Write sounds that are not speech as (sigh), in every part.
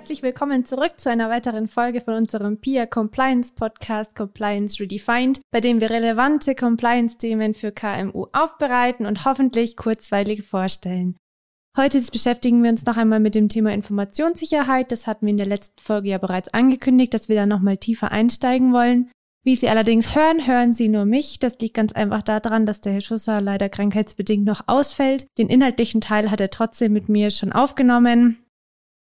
herzlich willkommen zurück zu einer weiteren Folge von unserem PIA Compliance Podcast Compliance Redefined, bei dem wir relevante Compliance-Themen für KMU aufbereiten und hoffentlich kurzweilig vorstellen. Heute beschäftigen wir uns noch einmal mit dem Thema Informationssicherheit. Das hatten wir in der letzten Folge ja bereits angekündigt, dass wir da nochmal tiefer einsteigen wollen. Wie Sie allerdings hören, hören Sie nur mich. Das liegt ganz einfach daran, dass der Herr Schusser leider krankheitsbedingt noch ausfällt. Den inhaltlichen Teil hat er trotzdem mit mir schon aufgenommen.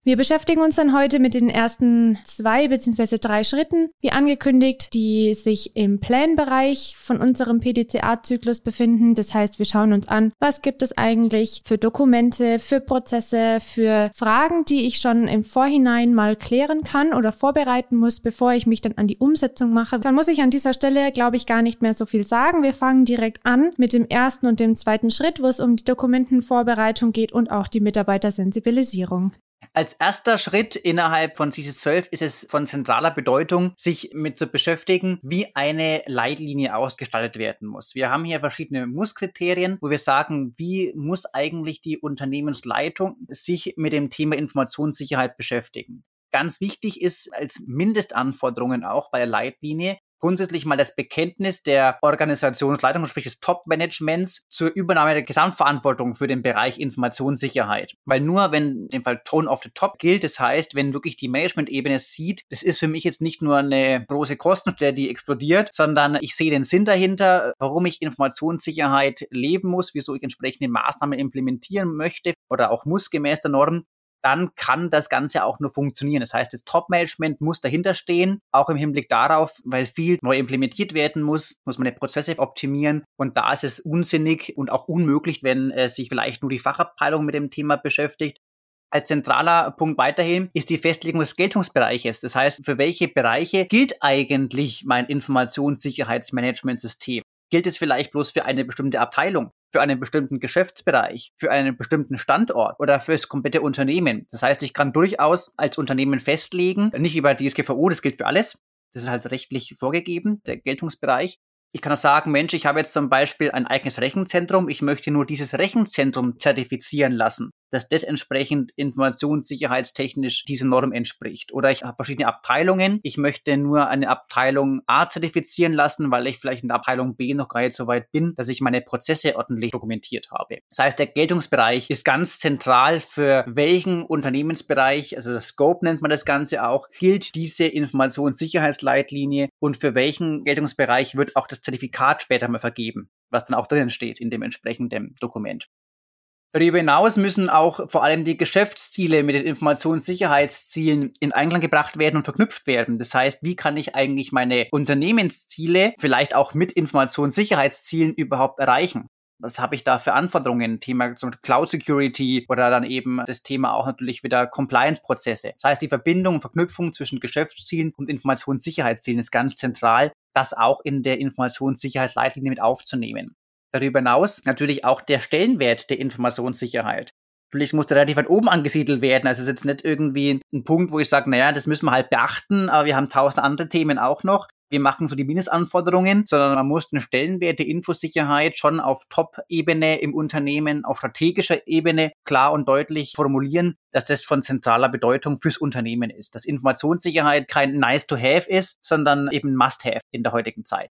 Wir beschäftigen uns dann heute mit den ersten zwei bzw. drei Schritten, wie angekündigt, die sich im Planbereich von unserem PDCA-Zyklus befinden. Das heißt, wir schauen uns an, was gibt es eigentlich für Dokumente, für Prozesse, für Fragen, die ich schon im Vorhinein mal klären kann oder vorbereiten muss, bevor ich mich dann an die Umsetzung mache. Dann muss ich an dieser Stelle, glaube ich, gar nicht mehr so viel sagen. Wir fangen direkt an mit dem ersten und dem zweiten Schritt, wo es um die Dokumentenvorbereitung geht und auch die Mitarbeitersensibilisierung. Als erster Schritt innerhalb von CIS 12 ist es von zentraler Bedeutung, sich mit zu beschäftigen, wie eine Leitlinie ausgestaltet werden muss. Wir haben hier verschiedene Musskriterien, wo wir sagen, wie muss eigentlich die Unternehmensleitung sich mit dem Thema Informationssicherheit beschäftigen. Ganz wichtig ist als Mindestanforderungen auch bei der Leitlinie, grundsätzlich mal das Bekenntnis der Organisationsleitung, sprich des Top-Managements, zur Übernahme der Gesamtverantwortung für den Bereich Informationssicherheit. Weil nur wenn in dem Fall Tone of the Top gilt, das heißt, wenn wirklich die Management-Ebene sieht, das ist für mich jetzt nicht nur eine große Kostenstelle, die explodiert, sondern ich sehe den Sinn dahinter, warum ich Informationssicherheit leben muss, wieso ich entsprechende Maßnahmen implementieren möchte oder auch muss gemäß der Norm, dann kann das Ganze auch nur funktionieren. Das heißt, das Top-Management muss dahinter stehen, auch im Hinblick darauf, weil viel neu implementiert werden muss, muss man die Prozesse optimieren. Und da ist es unsinnig und auch unmöglich, wenn äh, sich vielleicht nur die Fachabteilung mit dem Thema beschäftigt. Als zentraler Punkt weiterhin ist die Festlegung des Geltungsbereiches. Das heißt, für welche Bereiche gilt eigentlich mein Informationssicherheitsmanagementsystem? Gilt es vielleicht bloß für eine bestimmte Abteilung? Für einen bestimmten Geschäftsbereich, für einen bestimmten Standort oder für das komplette Unternehmen. Das heißt, ich kann durchaus als Unternehmen festlegen, nicht über DSGVO, das gilt für alles. Das ist halt rechtlich vorgegeben, der Geltungsbereich. Ich kann auch sagen, Mensch, ich habe jetzt zum Beispiel ein eigenes Rechenzentrum, ich möchte nur dieses Rechenzentrum zertifizieren lassen dass das entsprechend informationssicherheitstechnisch diese Norm entspricht. Oder ich habe verschiedene Abteilungen. Ich möchte nur eine Abteilung A zertifizieren lassen, weil ich vielleicht in der Abteilung B noch gar nicht so weit bin, dass ich meine Prozesse ordentlich dokumentiert habe. Das heißt, der Geltungsbereich ist ganz zentral für welchen Unternehmensbereich, also das Scope nennt man das Ganze auch, gilt diese Informationssicherheitsleitlinie und für welchen Geltungsbereich wird auch das Zertifikat später mal vergeben was dann auch drinnen steht in dem entsprechenden Dokument. Darüber hinaus müssen auch vor allem die Geschäftsziele mit den Informationssicherheitszielen in Einklang gebracht werden und verknüpft werden. Das heißt, wie kann ich eigentlich meine Unternehmensziele vielleicht auch mit Informationssicherheitszielen überhaupt erreichen? Was habe ich da für Anforderungen? Thema Cloud Security oder dann eben das Thema auch natürlich wieder Compliance-Prozesse. Das heißt, die Verbindung und Verknüpfung zwischen Geschäftszielen und Informationssicherheitszielen ist ganz zentral, das auch in der Informationssicherheitsleitlinie mit aufzunehmen. Darüber hinaus natürlich auch der Stellenwert der Informationssicherheit. Natürlich muss der relativ weit oben angesiedelt werden. Also es ist jetzt nicht irgendwie ein Punkt, wo ich sage, naja, das müssen wir halt beachten, aber wir haben tausend andere Themen auch noch. Wir machen so die Mindestanforderungen, sondern man muss den Stellenwert der Infosicherheit schon auf Top-Ebene im Unternehmen, auf strategischer Ebene klar und deutlich formulieren, dass das von zentraler Bedeutung fürs Unternehmen ist. Dass Informationssicherheit kein nice to have ist, sondern eben must have in der heutigen Zeit.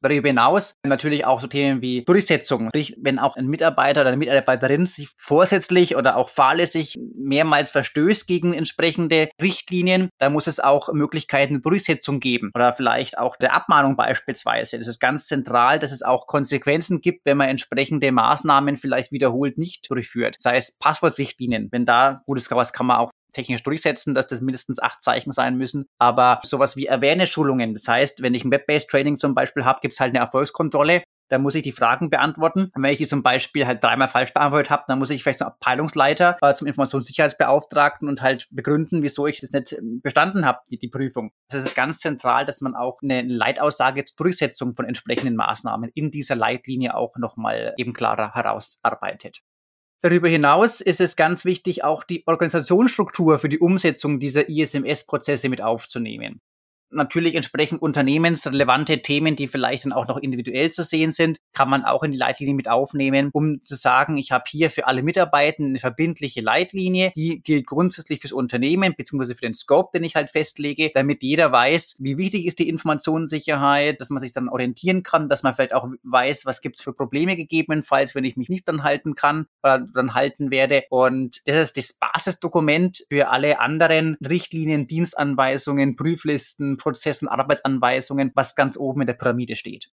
Darüber hinaus natürlich auch so Themen wie Durchsetzung. Sprich, wenn auch ein Mitarbeiter oder eine Mitarbeiterin sich vorsätzlich oder auch fahrlässig mehrmals verstößt gegen entsprechende Richtlinien, da muss es auch Möglichkeiten der Durchsetzung geben oder vielleicht auch der Abmahnung beispielsweise. Das ist ganz zentral, dass es auch Konsequenzen gibt, wenn man entsprechende Maßnahmen vielleicht wiederholt nicht durchführt. Sei es Passwortrichtlinien. Wenn da, gutes was kann man auch technisch durchsetzen, dass das mindestens acht Zeichen sein müssen. Aber sowas wie Awareness-Schulungen, das heißt, wenn ich ein Web-Based Training zum Beispiel habe, gibt es halt eine Erfolgskontrolle. Da muss ich die Fragen beantworten. Und wenn ich die zum Beispiel halt dreimal falsch beantwortet habe, dann muss ich vielleicht zum Abteilungsleiter, äh, zum Informationssicherheitsbeauftragten und halt begründen, wieso ich das nicht ähm, bestanden habe, die, die Prüfung. Das ist ganz zentral, dass man auch eine Leitaussage zur Durchsetzung von entsprechenden Maßnahmen in dieser Leitlinie auch nochmal eben klarer herausarbeitet. Darüber hinaus ist es ganz wichtig, auch die Organisationsstruktur für die Umsetzung dieser ISMS-Prozesse mit aufzunehmen. Natürlich entsprechend unternehmensrelevante Themen, die vielleicht dann auch noch individuell zu sehen sind, kann man auch in die Leitlinie mit aufnehmen, um zu sagen, ich habe hier für alle Mitarbeitenden eine verbindliche Leitlinie, die gilt grundsätzlich fürs Unternehmen beziehungsweise für den Scope, den ich halt festlege, damit jeder weiß, wie wichtig ist die Informationssicherheit, dass man sich dann orientieren kann, dass man vielleicht auch weiß, was gibt es für Probleme gegebenenfalls, wenn ich mich nicht dann halten kann oder dann halten werde. Und das ist das Basisdokument für alle anderen Richtlinien, Dienstanweisungen, Prüflisten, Prozessen, Arbeitsanweisungen, was ganz oben in der Pyramide steht.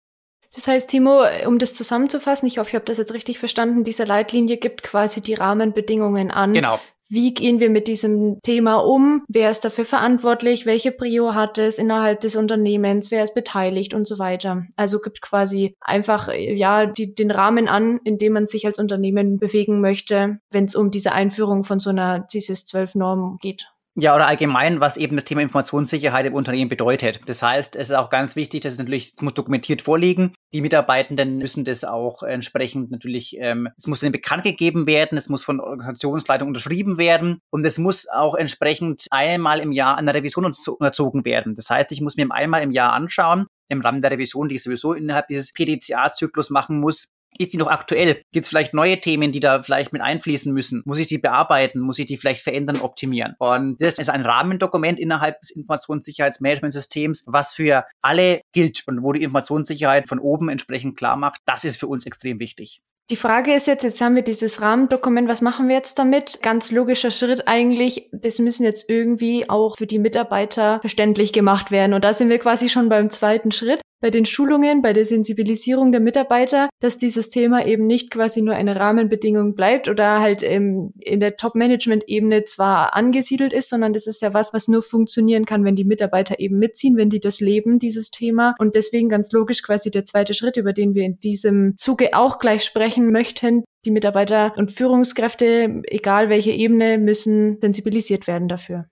Das heißt, Timo, um das zusammenzufassen, ich hoffe, ich habe das jetzt richtig verstanden, diese Leitlinie gibt quasi die Rahmenbedingungen an. Genau. Wie gehen wir mit diesem Thema um? Wer ist dafür verantwortlich? Welche Prio hat es innerhalb des Unternehmens? Wer ist beteiligt und so weiter? Also gibt quasi einfach, ja, die, den Rahmen an, in dem man sich als Unternehmen bewegen möchte, wenn es um diese Einführung von so einer CISIS 12 Norm geht. Ja, oder allgemein, was eben das Thema Informationssicherheit im Unternehmen bedeutet. Das heißt, es ist auch ganz wichtig, dass es natürlich, es muss dokumentiert vorliegen. Die Mitarbeitenden müssen das auch entsprechend natürlich, ähm, es muss ihnen bekannt gegeben werden, es muss von Organisationsleitung unterschrieben werden und es muss auch entsprechend einmal im Jahr einer Revision unterzogen werden. Das heißt, ich muss mir einmal im Jahr anschauen, im Rahmen der Revision, die ich sowieso innerhalb dieses PDCA-Zyklus machen muss, ist die noch aktuell? Gibt es vielleicht neue Themen, die da vielleicht mit einfließen müssen? Muss ich die bearbeiten? Muss ich die vielleicht verändern, optimieren? Und das ist ein Rahmendokument innerhalb des Informationssicherheitsmanagementsystems, was für alle gilt und wo die Informationssicherheit von oben entsprechend klar macht. Das ist für uns extrem wichtig. Die Frage ist jetzt, jetzt haben wir dieses Rahmendokument, was machen wir jetzt damit? Ganz logischer Schritt eigentlich, das müssen jetzt irgendwie auch für die Mitarbeiter verständlich gemacht werden. Und da sind wir quasi schon beim zweiten Schritt bei den Schulungen, bei der Sensibilisierung der Mitarbeiter, dass dieses Thema eben nicht quasi nur eine Rahmenbedingung bleibt oder halt ähm, in der Top-Management-Ebene zwar angesiedelt ist, sondern das ist ja was, was nur funktionieren kann, wenn die Mitarbeiter eben mitziehen, wenn die das leben, dieses Thema. Und deswegen ganz logisch quasi der zweite Schritt, über den wir in diesem Zuge auch gleich sprechen möchten. Die Mitarbeiter und Führungskräfte, egal welche Ebene, müssen sensibilisiert werden dafür.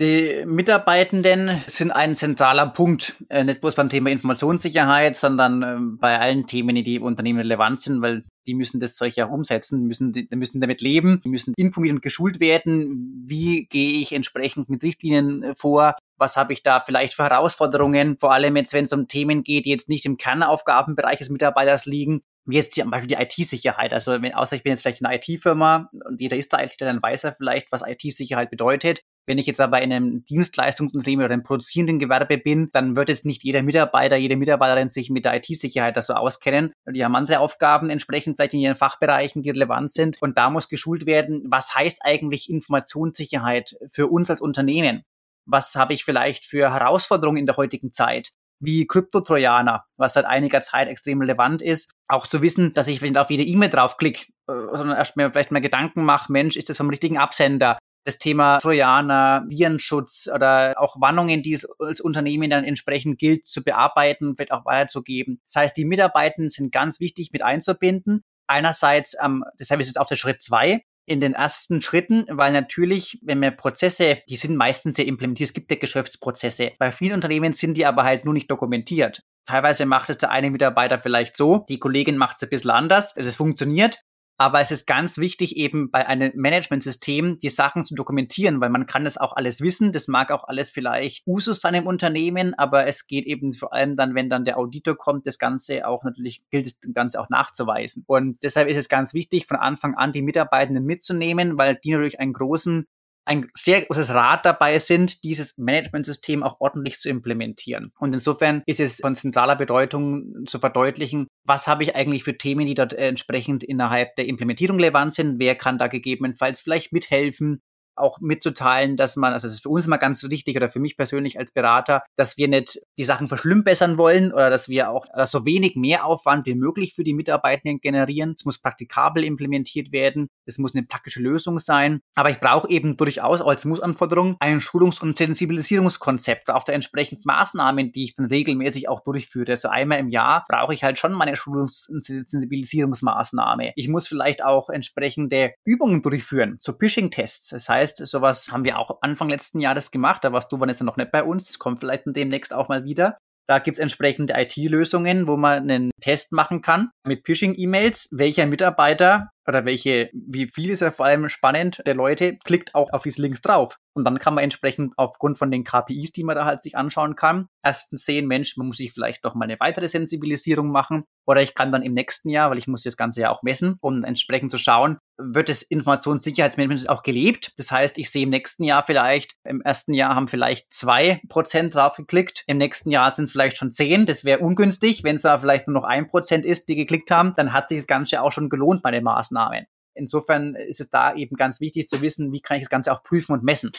Die Mitarbeitenden sind ein zentraler Punkt, äh, nicht bloß beim Thema Informationssicherheit, sondern äh, bei allen Themen, die im Unternehmen relevant sind, weil die müssen das Zeug ja umsetzen, müssen, die müssen damit leben, die müssen informiert und geschult werden. Wie gehe ich entsprechend mit Richtlinien äh, vor? Was habe ich da vielleicht für Herausforderungen? Vor allem jetzt, wenn es um Themen geht, die jetzt nicht im Kernaufgabenbereich des Mitarbeiters liegen, wie jetzt zum Beispiel die IT-Sicherheit. Also wenn, außer ich bin jetzt vielleicht eine IT-Firma und jeder ist da IT, dann weiß er vielleicht, was IT-Sicherheit bedeutet. Wenn ich jetzt aber in einem Dienstleistungsunternehmen oder einem produzierenden Gewerbe bin, dann wird jetzt nicht jeder Mitarbeiter, jede Mitarbeiterin sich mit der IT-Sicherheit so auskennen. Die haben andere Aufgaben entsprechend vielleicht in ihren Fachbereichen, die relevant sind. Und da muss geschult werden, was heißt eigentlich Informationssicherheit für uns als Unternehmen? Was habe ich vielleicht für Herausforderungen in der heutigen Zeit? Wie Kryptotrojaner, was seit einiger Zeit extrem relevant ist. Auch zu wissen, dass ich, wenn ich auf jede E-Mail draufklicke, äh, sondern erst mir vielleicht mal Gedanken mache, Mensch, ist das vom richtigen Absender? das Thema Trojaner, Virenschutz oder auch Warnungen, die es als Unternehmen dann entsprechend gilt, zu bearbeiten, vielleicht auch weiterzugeben. Das heißt, die Mitarbeitenden sind ganz wichtig mit einzubinden. Einerseits, ähm, deshalb ist es auf der Schritt zwei, in den ersten Schritten, weil natürlich, wenn wir Prozesse, die sind meistens ja implementiert, es gibt ja Geschäftsprozesse. Bei vielen Unternehmen sind die aber halt nur nicht dokumentiert. Teilweise macht es der eine Mitarbeiter vielleicht so, die Kollegin macht es ein bisschen anders. Das funktioniert, aber es ist ganz wichtig, eben bei einem Managementsystem die Sachen zu dokumentieren, weil man kann das auch alles wissen. Das mag auch alles vielleicht Usus sein im Unternehmen, aber es geht eben vor allem dann, wenn dann der Auditor kommt, das Ganze auch natürlich gilt es das Ganze auch nachzuweisen. Und deshalb ist es ganz wichtig, von Anfang an die Mitarbeitenden mitzunehmen, weil die natürlich einen großen ein sehr großes Rad dabei sind, dieses Managementsystem auch ordentlich zu implementieren. Und insofern ist es von zentraler Bedeutung zu verdeutlichen, was habe ich eigentlich für Themen, die dort entsprechend innerhalb der Implementierung relevant sind, wer kann da gegebenenfalls vielleicht mithelfen, auch mitzuteilen, dass man, also es ist für uns immer ganz wichtig oder für mich persönlich als Berater, dass wir nicht die Sachen verschlimmbessern wollen oder dass wir auch dass so wenig Mehraufwand wie möglich für die Mitarbeitenden generieren. Es muss praktikabel implementiert werden. Es muss eine praktische Lösung sein. Aber ich brauche eben durchaus als Mussanforderung ein Schulungs- und Sensibilisierungskonzept, auch der entsprechenden Maßnahmen, die ich dann regelmäßig auch durchführe. Also einmal im Jahr brauche ich halt schon meine Schulungs- und Sensibilisierungsmaßnahme. Ich muss vielleicht auch entsprechende Übungen durchführen, so Phishing-Tests. Das heißt, heißt, sowas haben wir auch Anfang letzten Jahres gemacht. Da warst du jetzt noch nicht bei uns. Das kommt vielleicht demnächst auch mal wieder. Da gibt es entsprechende IT-Lösungen, wo man einen Test machen kann mit Phishing-E-Mails, welcher Mitarbeiter oder welche, wie viel ist ja vor allem spannend, der Leute klickt auch auf diese Links drauf. Und dann kann man entsprechend aufgrund von den KPIs, die man da halt sich anschauen kann, erstens sehen, Mensch, man muss sich vielleicht noch mal eine weitere Sensibilisierung machen. Oder ich kann dann im nächsten Jahr, weil ich muss das Ganze ja auch messen, um entsprechend zu schauen, wird das Informationssicherheitsmanagement auch gelebt. Das heißt, ich sehe im nächsten Jahr vielleicht, im ersten Jahr haben vielleicht zwei Prozent drauf geklickt, im nächsten Jahr sind es vielleicht schon zehn. Das wäre ungünstig. Wenn es da vielleicht nur noch ein Prozent ist, die geklickt haben, dann hat sich das Ganze auch schon gelohnt bei den Maßnahmen. Insofern ist es da eben ganz wichtig zu wissen, wie kann ich das Ganze auch prüfen und messen.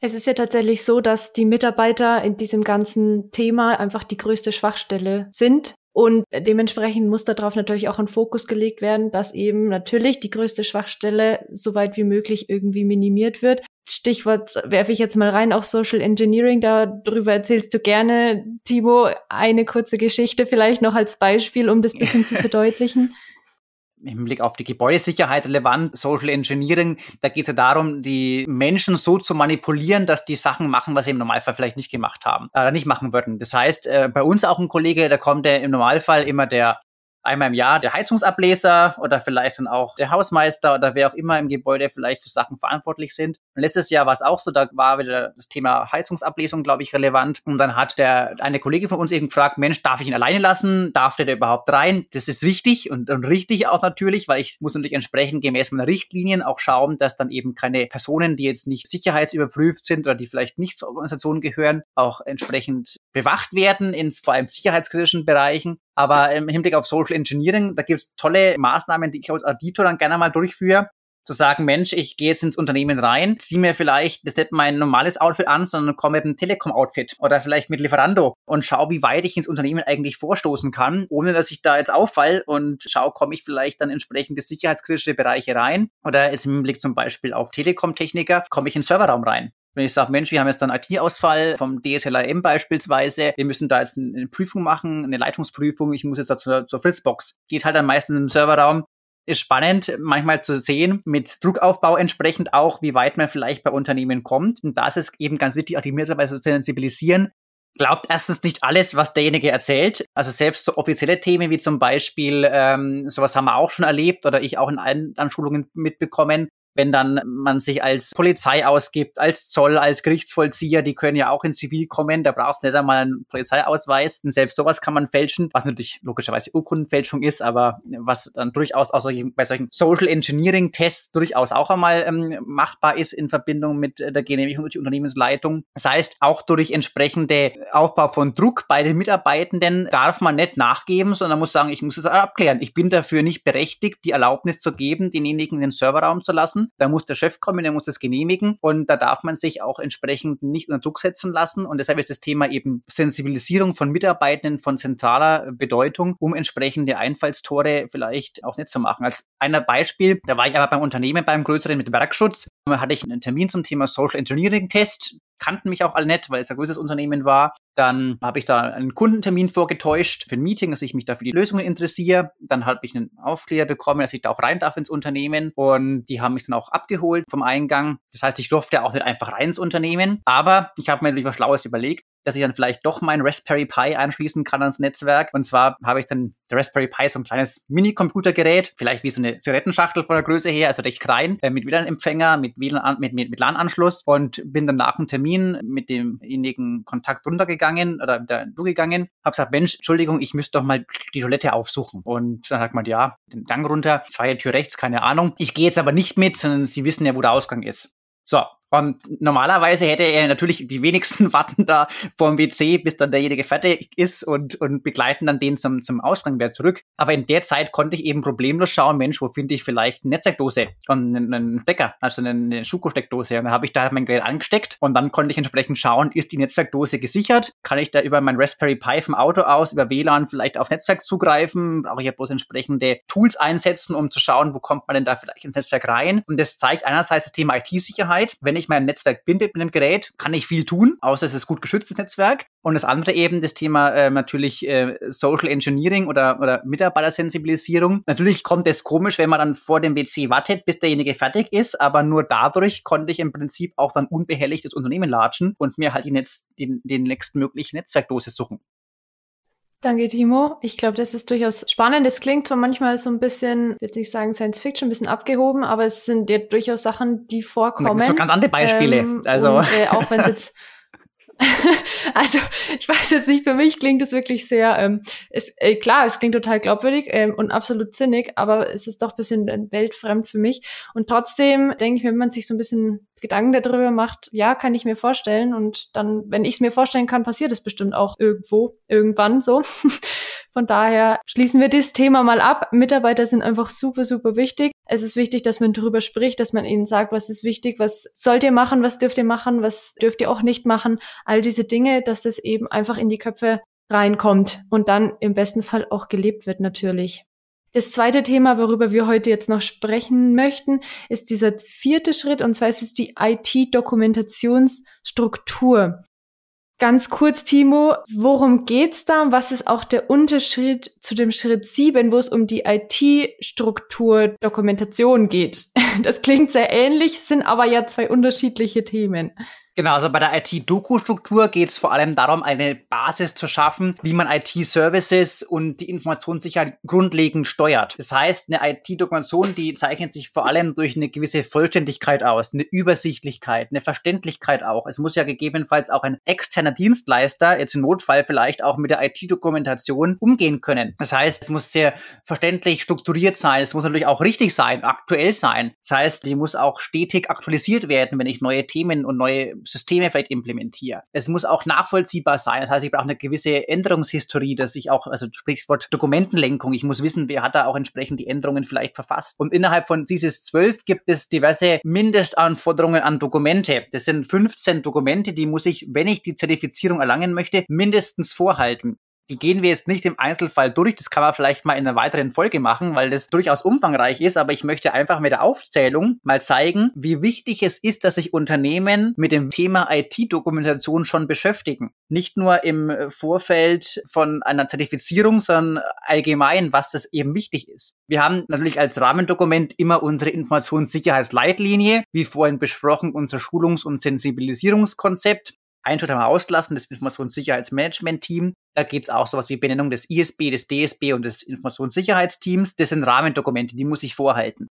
Es ist ja tatsächlich so, dass die Mitarbeiter in diesem ganzen Thema einfach die größte Schwachstelle sind. Und dementsprechend muss darauf natürlich auch ein Fokus gelegt werden, dass eben natürlich die größte Schwachstelle so weit wie möglich irgendwie minimiert wird. Stichwort werfe ich jetzt mal rein, auch Social Engineering, darüber erzählst du gerne. Timo, eine kurze Geschichte vielleicht noch als Beispiel, um das bisschen zu (laughs) verdeutlichen im Blick auf die Gebäudesicherheit relevant, Social Engineering, da geht es ja darum, die Menschen so zu manipulieren, dass die Sachen machen, was sie im Normalfall vielleicht nicht gemacht haben, äh, nicht machen würden. Das heißt, äh, bei uns auch ein Kollege, da kommt der im Normalfall immer der einmal im Jahr der Heizungsableser oder vielleicht dann auch der Hausmeister oder wer auch immer im Gebäude vielleicht für Sachen verantwortlich sind. Und letztes Jahr war es auch so, da war wieder das Thema Heizungsablesung, glaube ich, relevant. Und dann hat der eine Kollege von uns eben gefragt, Mensch, darf ich ihn alleine lassen? Darf der da überhaupt rein? Das ist wichtig und, und richtig auch natürlich, weil ich muss natürlich entsprechend gemäß meiner Richtlinien auch schauen, dass dann eben keine Personen, die jetzt nicht sicherheitsüberprüft sind oder die vielleicht nicht zur Organisation gehören, auch entsprechend bewacht werden in vor allem sicherheitskritischen Bereichen. Aber im Hinblick auf Social Engineering, da gibt es tolle Maßnahmen, die ich als Auditor dann gerne mal durchführe. Zu sagen, Mensch, ich gehe jetzt ins Unternehmen rein, ziehe mir vielleicht das nicht mein normales Outfit an, sondern komme mit einem Telekom-Outfit oder vielleicht mit Lieferando und schaue, wie weit ich ins Unternehmen eigentlich vorstoßen kann, ohne dass ich da jetzt auffall und schaue, komme ich vielleicht dann entsprechend in sicherheitskritische Bereiche rein oder ist im Hinblick zum Beispiel auf Telekom-Techniker, komme ich in den Serverraum rein. Wenn ich sage, Mensch, wir haben jetzt einen IT-Ausfall vom DSLRM beispielsweise, wir müssen da jetzt eine Prüfung machen, eine Leitungsprüfung, ich muss jetzt zur, zur Fritzbox. Geht halt dann meistens im Serverraum. Ist spannend, manchmal zu sehen, mit Druckaufbau entsprechend auch, wie weit man vielleicht bei Unternehmen kommt. Und da ist eben ganz wichtig, auch die Mitarbeiter zu sensibilisieren, glaubt erstens nicht alles, was derjenige erzählt. Also selbst so offizielle Themen wie zum Beispiel, ähm, sowas haben wir auch schon erlebt oder ich auch in allen Anschulungen mitbekommen, wenn dann man sich als Polizei ausgibt, als Zoll, als Gerichtsvollzieher, die können ja auch in Zivil kommen, da braucht es nicht einmal einen Polizeiausweis. Und selbst sowas kann man fälschen, was natürlich logischerweise Urkundenfälschung ist, aber was dann durchaus auch solche, bei solchen Social Engineering Tests durchaus auch einmal ähm, machbar ist in Verbindung mit der Genehmigung durch die Unternehmensleitung. Das heißt, auch durch entsprechende Aufbau von Druck bei den Mitarbeitenden darf man nicht nachgeben, sondern muss sagen, ich muss es abklären. Ich bin dafür nicht berechtigt, die Erlaubnis zu geben, denjenigen in den Serverraum zu lassen lassen. Da muss der Chef kommen, der muss das genehmigen und da darf man sich auch entsprechend nicht unter Druck setzen lassen. Und deshalb ist das Thema eben Sensibilisierung von Mitarbeitenden von zentraler Bedeutung, um entsprechende Einfallstore vielleicht auch nicht zu machen. Als einer Beispiel, da war ich aber beim Unternehmen, beim größeren mit Werkschutz, da hatte ich einen Termin zum Thema Social Engineering Test kannten mich auch alle nicht, weil es ein größeres Unternehmen war. Dann habe ich da einen Kundentermin vorgetäuscht für ein Meeting, dass ich mich da für die Lösungen interessiere. Dann habe ich einen Aufklärer bekommen, dass ich da auch rein darf ins Unternehmen. Und die haben mich dann auch abgeholt vom Eingang. Das heißt, ich durfte auch nicht einfach rein ins Unternehmen. Aber ich habe mir natürlich was Schlaues überlegt dass ich dann vielleicht doch mein Raspberry Pi anschließen kann ans Netzwerk. Und zwar habe ich dann der Raspberry Pi so ein kleines Mini-Computergerät, vielleicht wie so eine Zigarettenschachtel von der Größe her, also recht klein, äh, mit WLAN-Empfänger, mit WLAN, mit, mit, mit LAN-Anschluss und bin dann nach dem Termin mit demjenigen Kontakt runtergegangen oder da gegangen, habe gesagt, Mensch, Entschuldigung, ich müsste doch mal die Toilette aufsuchen. Und dann sagt man, ja, den Gang runter, zweite Tür rechts, keine Ahnung. Ich gehe jetzt aber nicht mit, sondern Sie wissen ja, wo der Ausgang ist. So, und normalerweise hätte er natürlich die wenigsten (laughs) warten da vor dem WC, bis dann derjenige fertig ist und, und begleiten dann den zum, zum Ausgang wieder zurück. Aber in der Zeit konnte ich eben problemlos schauen, Mensch, wo finde ich vielleicht eine Netzwerkdose und einen, Stecker, also eine, eine Schuko-Steckdose. Und dann habe ich da mein Gerät angesteckt und dann konnte ich entsprechend schauen, ist die Netzwerkdose gesichert? Kann ich da über mein Raspberry Pi vom Auto aus, über WLAN vielleicht auf Netzwerk zugreifen? Brauche ich ja bloß entsprechende Tools einsetzen, um zu schauen, wo kommt man denn da vielleicht ins Netzwerk rein? Und das zeigt einerseits das Thema IT-Sicherheit. Wenn ich mein Netzwerk bin mit einem Gerät, kann ich viel tun, außer es ist gut geschütztes Netzwerk. Und das andere eben das Thema äh, natürlich äh, Social Engineering oder, oder Mitarbeitersensibilisierung. Natürlich kommt es komisch, wenn man dann vor dem WC wartet, bis derjenige fertig ist, aber nur dadurch konnte ich im Prinzip auch dann unbehelligt das Unternehmen latschen und mir halt die Netz, den, den nächstmöglichen Netzwerkdosis suchen. Danke, Timo. Ich glaube, das ist durchaus spannend. Es klingt zwar manchmal so ein bisschen, ich will nicht sagen Science Fiction, ein bisschen abgehoben, aber es sind ja durchaus Sachen, die vorkommen. Da ganz andere Beispiele. Ähm, also. Und, äh, auch wenn es jetzt (laughs) (laughs) also ich weiß jetzt nicht, für mich klingt es wirklich sehr, ähm, es, äh, klar, es klingt total glaubwürdig ähm, und absolut sinnig, aber es ist doch bisschen weltfremd für mich. Und trotzdem denke ich, wenn man sich so ein bisschen Gedanken darüber macht, ja, kann ich mir vorstellen. Und dann, wenn ich es mir vorstellen kann, passiert es bestimmt auch irgendwo, irgendwann so. (laughs) Von daher schließen wir das Thema mal ab. Mitarbeiter sind einfach super, super wichtig. Es ist wichtig, dass man darüber spricht, dass man ihnen sagt, was ist wichtig, was sollt ihr machen, was dürft ihr machen, was dürft ihr auch nicht machen. All diese Dinge, dass das eben einfach in die Köpfe reinkommt und dann im besten Fall auch gelebt wird natürlich. Das zweite Thema, worüber wir heute jetzt noch sprechen möchten, ist dieser vierte Schritt, und zwar ist es die IT-Dokumentationsstruktur. Ganz kurz, Timo, worum geht's da? Was ist auch der Unterschied zu dem Schritt 7, wo es um die IT-Struktur Dokumentation geht? (laughs) Das klingt sehr ähnlich, sind aber ja zwei unterschiedliche Themen. Genau, also bei der IT-Doku-Struktur geht es vor allem darum, eine Basis zu schaffen, wie man IT-Services und die Informationssicherheit grundlegend steuert. Das heißt, eine IT-Dokumentation, die zeichnet sich vor allem durch eine gewisse Vollständigkeit aus, eine Übersichtlichkeit, eine Verständlichkeit auch. Es muss ja gegebenenfalls auch ein externer Dienstleister jetzt im Notfall vielleicht auch mit der IT-Dokumentation umgehen können. Das heißt, es muss sehr verständlich strukturiert sein. Es muss natürlich auch richtig sein, aktuell sein. Das heißt, die muss auch stetig aktualisiert werden, wenn ich neue Themen und neue Systeme vielleicht implementiere. Es muss auch nachvollziehbar sein. Das heißt, ich brauche eine gewisse Änderungshistorie, dass ich auch, also Sprichwort Dokumentenlenkung, ich muss wissen, wer hat da auch entsprechend die Änderungen vielleicht verfasst. Und innerhalb von dieses 12 gibt es diverse Mindestanforderungen an Dokumente. Das sind 15 Dokumente, die muss ich, wenn ich die Zertifizierung erlangen möchte, mindestens vorhalten. Die gehen wir jetzt nicht im Einzelfall durch. Das kann man vielleicht mal in einer weiteren Folge machen, weil das durchaus umfangreich ist. Aber ich möchte einfach mit der Aufzählung mal zeigen, wie wichtig es ist, dass sich Unternehmen mit dem Thema IT-Dokumentation schon beschäftigen. Nicht nur im Vorfeld von einer Zertifizierung, sondern allgemein, was das eben wichtig ist. Wir haben natürlich als Rahmendokument immer unsere Informationssicherheitsleitlinie, wie vorhin besprochen, unser Schulungs- und Sensibilisierungskonzept. Ein Schritt wir ausgelassen, das Informationssicherheitsmanagement-Team. Da geht es auch sowas wie Benennung des ISB, des DSB und des Informationssicherheitsteams. Das sind Rahmendokumente, die muss ich vorhalten.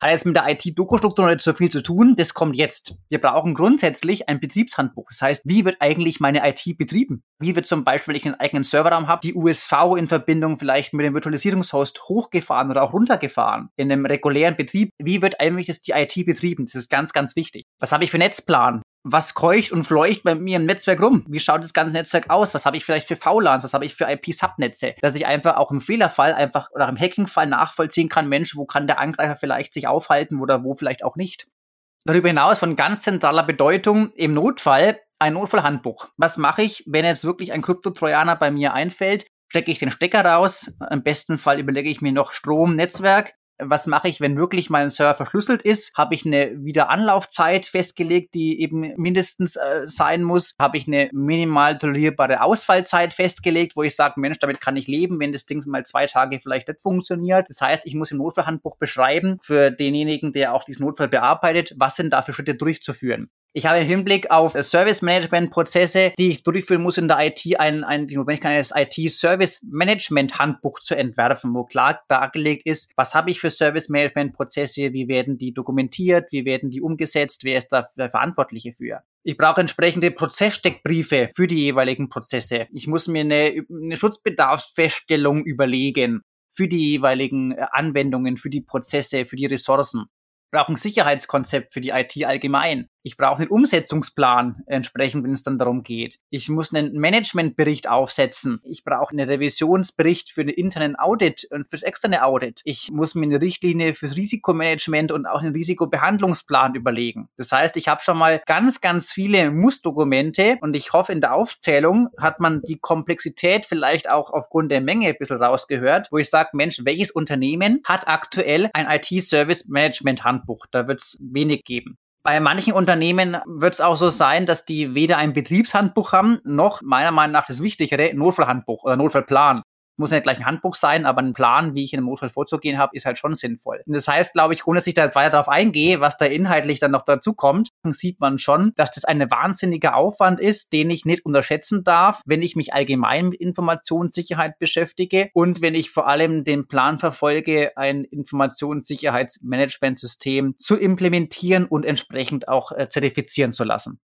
Hat jetzt mit der IT-Doku-Struktur nicht so viel zu tun. Das kommt jetzt. Wir brauchen grundsätzlich ein Betriebshandbuch. Das heißt, wie wird eigentlich meine IT betrieben? Wie wird zum Beispiel, wenn ich einen eigenen Serverraum habe, die USV in Verbindung vielleicht mit dem Virtualisierungshost hochgefahren oder auch runtergefahren? In einem regulären Betrieb, wie wird eigentlich die IT betrieben? Das ist ganz, ganz wichtig. Was habe ich für Netzplan? Was kreucht und fleucht bei mir im Netzwerk rum? Wie schaut das ganze Netzwerk aus? Was habe ich vielleicht für VLANs? Was habe ich für IP-Subnetze? Dass ich einfach auch im Fehlerfall einfach oder im Hacking-Fall nachvollziehen kann, Mensch, wo kann der Angreifer vielleicht sich aufhalten oder wo vielleicht auch nicht. Darüber hinaus von ganz zentraler Bedeutung im Notfall ein Notfallhandbuch. Was mache ich, wenn jetzt wirklich ein Kryptotrojaner bei mir einfällt? Stecke ich den Stecker raus? Im besten Fall überlege ich mir noch Strom, Netzwerk was mache ich, wenn wirklich mein Server verschlüsselt ist? Habe ich eine Wiederanlaufzeit festgelegt, die eben mindestens äh, sein muss? Habe ich eine minimal tolerierbare Ausfallzeit festgelegt, wo ich sage, Mensch, damit kann ich leben, wenn das Ding mal zwei Tage vielleicht nicht funktioniert? Das heißt, ich muss im Notfallhandbuch beschreiben für denjenigen, der auch diesen Notfall bearbeitet, was sind da für Schritte durchzuführen. Ich habe im Hinblick auf Service Management Prozesse, die ich durchführen muss in der IT, ein, ein, die Notwendigkeit eines IT Service Management Handbuch zu entwerfen, wo klar dargelegt ist, was habe ich für Service Management Prozesse, wie werden die dokumentiert, wie werden die umgesetzt, wer ist da der Verantwortliche für. Ich brauche entsprechende Prozesssteckbriefe für die jeweiligen Prozesse. Ich muss mir eine, eine Schutzbedarfsfeststellung überlegen für die jeweiligen äh, Anwendungen, für die Prozesse, für die Ressourcen. Ich brauche ein Sicherheitskonzept für die IT allgemein. Ich brauche einen Umsetzungsplan entsprechend, wenn es dann darum geht. Ich muss einen Managementbericht aufsetzen. Ich brauche einen Revisionsbericht für den internen Audit und fürs externe Audit. Ich muss mir eine Richtlinie fürs Risikomanagement und auch einen Risikobehandlungsplan überlegen. Das heißt, ich habe schon mal ganz, ganz viele Mussdokumente und ich hoffe, in der Aufzählung hat man die Komplexität vielleicht auch aufgrund der Menge ein bisschen rausgehört, wo ich sage, Mensch, welches Unternehmen hat aktuell ein IT-Service-Management-Handbuch? Da wird es wenig geben. Bei manchen Unternehmen wird es auch so sein, dass die weder ein Betriebshandbuch haben, noch meiner Meinung nach das wichtigere Notfallhandbuch oder Notfallplan. Muss nicht gleich ein Handbuch sein, aber ein Plan, wie ich in einem Notfall vorzugehen habe, ist halt schon sinnvoll. Und das heißt, glaube ich, ohne dass ich da jetzt weiter darauf eingehe, was da inhaltlich dann noch dazu kommt, sieht man schon, dass das ein wahnsinniger Aufwand ist, den ich nicht unterschätzen darf, wenn ich mich allgemein mit Informationssicherheit beschäftige und wenn ich vor allem den Plan verfolge, ein Informationssicherheitsmanagementsystem zu implementieren und entsprechend auch äh, zertifizieren zu lassen.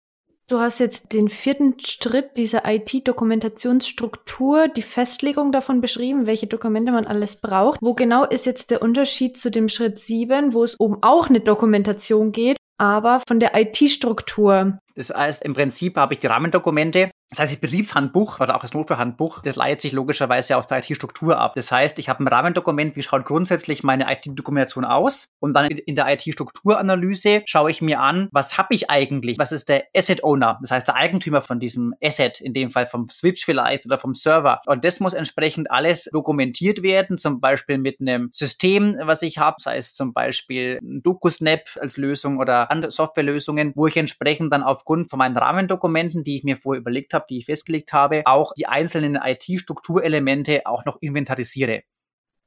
Du hast jetzt den vierten Schritt dieser IT-Dokumentationsstruktur, die Festlegung davon beschrieben, welche Dokumente man alles braucht. Wo genau ist jetzt der Unterschied zu dem Schritt sieben, wo es um auch eine Dokumentation geht, aber von der IT-Struktur? Das heißt, im Prinzip habe ich die Rahmendokumente, das heißt, das Betriebshandbuch oder auch das Notfallhandbuch, das leitet sich logischerweise aus der IT-Struktur ab. Das heißt, ich habe ein Rahmendokument, wie schaut grundsätzlich meine IT-Dokumentation aus? Und dann in der IT-Strukturanalyse schaue ich mir an, was habe ich eigentlich? Was ist der Asset Owner? Das heißt, der Eigentümer von diesem Asset, in dem Fall vom Switch vielleicht oder vom Server. Und das muss entsprechend alles dokumentiert werden, zum Beispiel mit einem System, was ich habe, sei es zum Beispiel ein DocuSnap als Lösung oder andere Softwarelösungen, wo ich entsprechend dann aufgrund von meinen Rahmendokumenten, die ich mir vorher überlegt habe, habe, die ich festgelegt habe, auch die einzelnen IT-Strukturelemente auch noch inventarisiere.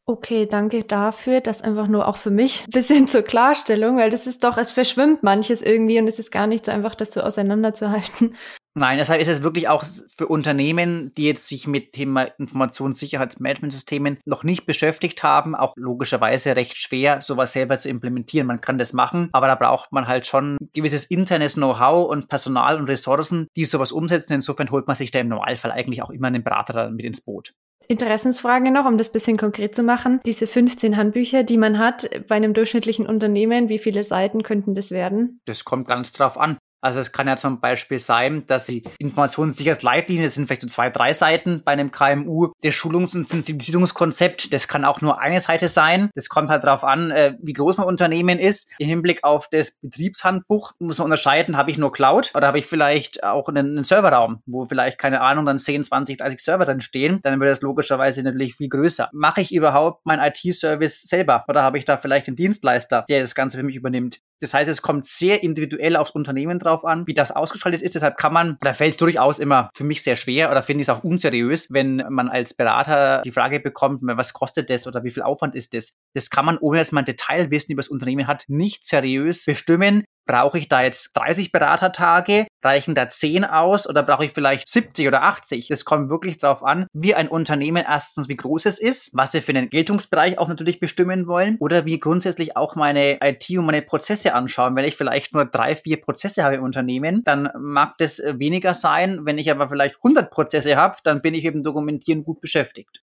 Okay, danke dafür. Das einfach nur auch für mich ein bisschen (laughs) zur Klarstellung, weil das ist doch, es verschwimmt manches irgendwie und es ist gar nicht so einfach, das so auseinanderzuhalten. Nein, deshalb ist es wirklich auch für Unternehmen, die jetzt sich mit Thema Informationssicherheitsmanagementsystemen noch nicht beschäftigt haben, auch logischerweise recht schwer, sowas selber zu implementieren. Man kann das machen, aber da braucht man halt schon gewisses internes Know-how und Personal und Ressourcen, die sowas umsetzen. Insofern holt man sich da im Normalfall eigentlich auch immer einen Berater mit ins Boot. Interessensfrage noch, um das bisschen konkret zu machen. Diese 15 Handbücher, die man hat bei einem durchschnittlichen Unternehmen, wie viele Seiten könnten das werden? Das kommt ganz drauf an. Also es kann ja zum Beispiel sein, dass die Informationssicherheitsleitlinie, das sind vielleicht so zwei, drei Seiten bei einem KMU, das Schulungs- und Sensibilisierungskonzept, das kann auch nur eine Seite sein. Das kommt halt darauf an, äh, wie groß mein Unternehmen ist. Im Hinblick auf das Betriebshandbuch muss man unterscheiden, habe ich nur Cloud oder habe ich vielleicht auch einen, einen Serverraum, wo vielleicht, keine Ahnung, dann 10, 20, 30 Server drin stehen. Dann wird das logischerweise natürlich viel größer. Mache ich überhaupt mein IT-Service selber oder habe ich da vielleicht einen Dienstleister, der das Ganze für mich übernimmt? Das heißt, es kommt sehr individuell aufs Unternehmen drauf an, wie das ausgestaltet ist. Deshalb kann man, da fällt es durchaus immer für mich sehr schwer oder finde ich es auch unseriös, wenn man als Berater die Frage bekommt, was kostet das oder wie viel Aufwand ist das? Das kann man, ohne dass man Detailwissen über das Unternehmen hat, nicht seriös bestimmen, Brauche ich da jetzt 30 Beratertage? Reichen da 10 aus oder brauche ich vielleicht 70 oder 80? Es kommt wirklich darauf an, wie ein Unternehmen erstens, wie groß es ist, was sie für einen Geltungsbereich auch natürlich bestimmen wollen oder wie grundsätzlich auch meine IT und meine Prozesse anschauen. Wenn ich vielleicht nur drei, vier Prozesse habe im Unternehmen, dann mag das weniger sein. Wenn ich aber vielleicht 100 Prozesse habe, dann bin ich eben dokumentieren gut beschäftigt.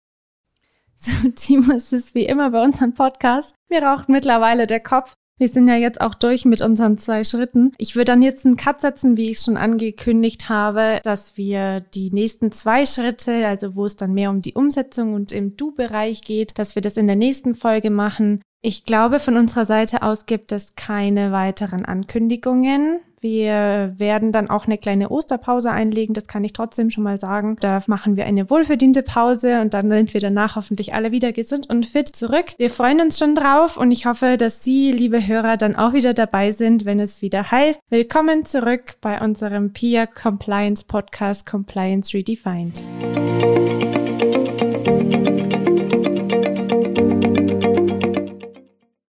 So, (laughs) Timo, es ist wie immer bei unserem Podcast. Mir raucht mittlerweile der Kopf. Wir sind ja jetzt auch durch mit unseren zwei Schritten. Ich würde dann jetzt einen Cut setzen, wie ich es schon angekündigt habe, dass wir die nächsten zwei Schritte, also wo es dann mehr um die Umsetzung und im Du-Bereich geht, dass wir das in der nächsten Folge machen. Ich glaube, von unserer Seite aus gibt es keine weiteren Ankündigungen. Wir werden dann auch eine kleine Osterpause einlegen, das kann ich trotzdem schon mal sagen. Da machen wir eine wohlverdiente Pause und dann sind wir danach hoffentlich alle wieder gesund und fit zurück. Wir freuen uns schon drauf und ich hoffe, dass Sie, liebe Hörer, dann auch wieder dabei sind, wenn es wieder heißt, willkommen zurück bei unserem PIA Compliance Podcast Compliance Redefined.